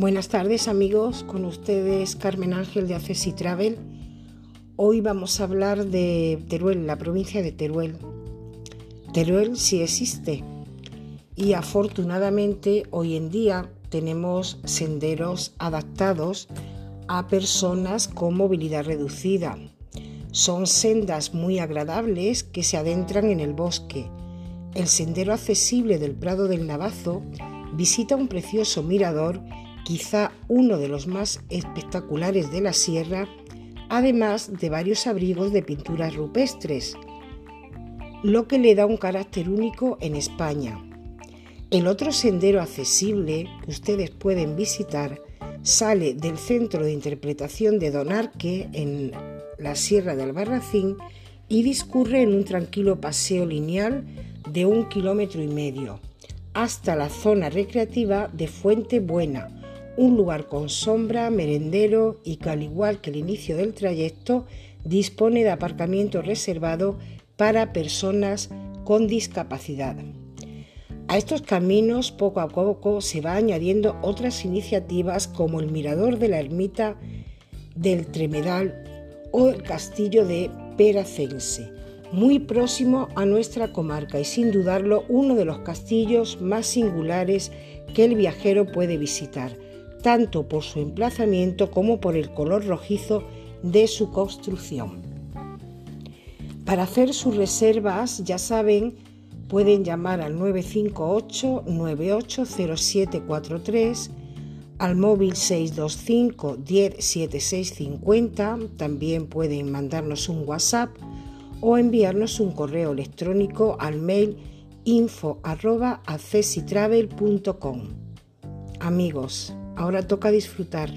Buenas tardes amigos, con ustedes Carmen Ángel de Accesi Travel. Hoy vamos a hablar de Teruel, la provincia de Teruel. Teruel sí existe y afortunadamente hoy en día tenemos senderos adaptados a personas con movilidad reducida. Son sendas muy agradables que se adentran en el bosque. El sendero accesible del Prado del Navazo visita un precioso mirador quizá uno de los más espectaculares de la sierra, además de varios abrigos de pinturas rupestres, lo que le da un carácter único en España. El otro sendero accesible que ustedes pueden visitar sale del centro de interpretación de Donarque en la Sierra de Albarracín y discurre en un tranquilo paseo lineal de un kilómetro y medio hasta la zona recreativa de Fuente Buena, un lugar con sombra, merendero y que al igual que el inicio del trayecto dispone de aparcamiento reservado para personas con discapacidad. A estos caminos poco a poco se va añadiendo otras iniciativas como el Mirador de la Ermita del Tremedal o el Castillo de Peracense, muy próximo a nuestra comarca y sin dudarlo uno de los castillos más singulares que el viajero puede visitar tanto por su emplazamiento como por el color rojizo de su construcción. Para hacer sus reservas, ya saben, pueden llamar al 958-980743, al móvil 625 107650, también pueden mandarnos un WhatsApp o enviarnos un correo electrónico al mail info Amigos, Ahora toca disfrutar.